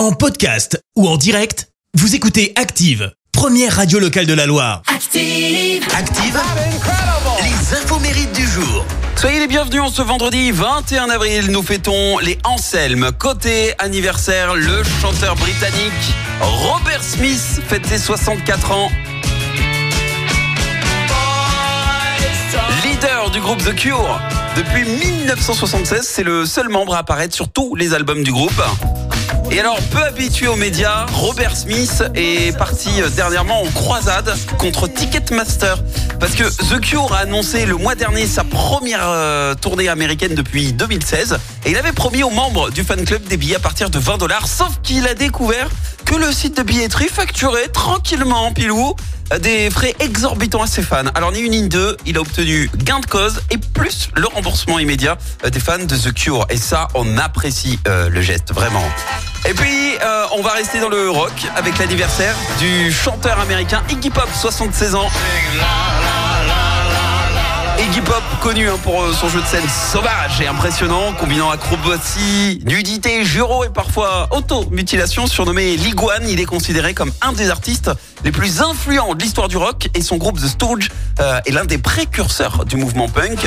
En podcast ou en direct, vous écoutez Active, première radio locale de la Loire. Active. Active, les infos mérites du jour. Soyez les bienvenus en ce vendredi 21 avril. Nous fêtons les Anselmes. Côté anniversaire, le chanteur britannique Robert Smith fête ses 64 ans. Leader du groupe The Cure. Depuis 1976, c'est le seul membre à apparaître sur tous les albums du groupe. Et alors, peu habitué aux médias, Robert Smith est parti euh, dernièrement en croisade contre Ticketmaster. Parce que The Cure a annoncé le mois dernier sa première euh, tournée américaine depuis 2016. Et il avait promis aux membres du fan club des billets à partir de 20 dollars. Sauf qu'il a découvert que le site de billetterie facturait tranquillement, pilou, des frais exorbitants à ses fans. Alors ni une ni deux, il a obtenu gain de cause et plus le remboursement immédiat euh, des fans de The Cure. Et ça, on apprécie euh, le geste, vraiment. Et puis, euh, on va rester dans le rock avec l'anniversaire du chanteur américain Iggy Pop, 76 ans. Iggy Pop, connu hein, pour euh, son jeu de scène sauvage et impressionnant, combinant acrobatie, nudité, juro et parfois auto-mutilation, surnommé Liguane, il est considéré comme un des artistes les plus influents de l'histoire du rock et son groupe The Stooges euh, est l'un des précurseurs du mouvement punk.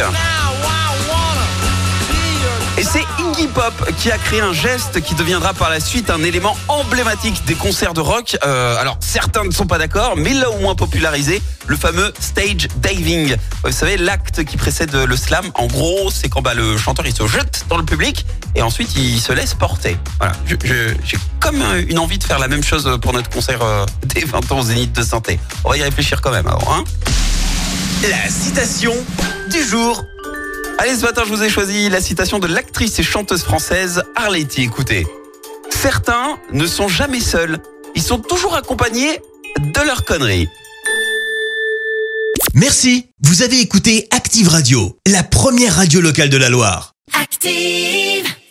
Et c'est Iggy Pop qui a créé un geste qui deviendra par la suite un élément emblématique des concerts de rock. Euh, alors certains ne sont pas d'accord, mais il l'a au moins popularisé, le fameux stage diving. Vous savez, l'acte qui précède le slam. En gros, c'est quand bah, le chanteur il se jette dans le public et ensuite il se laisse porter. Voilà, j'ai comme une envie de faire la même chose pour notre concert euh, des 20 ans Zénith de Santé. On va y réfléchir quand même alors. Hein La citation du jour. Allez, ce matin, je vous ai choisi la citation de l'actrice et chanteuse française Arletty. Écoutez, certains ne sont jamais seuls. Ils sont toujours accompagnés de leurs conneries. Merci, vous avez écouté Active Radio, la première radio locale de la Loire. Active.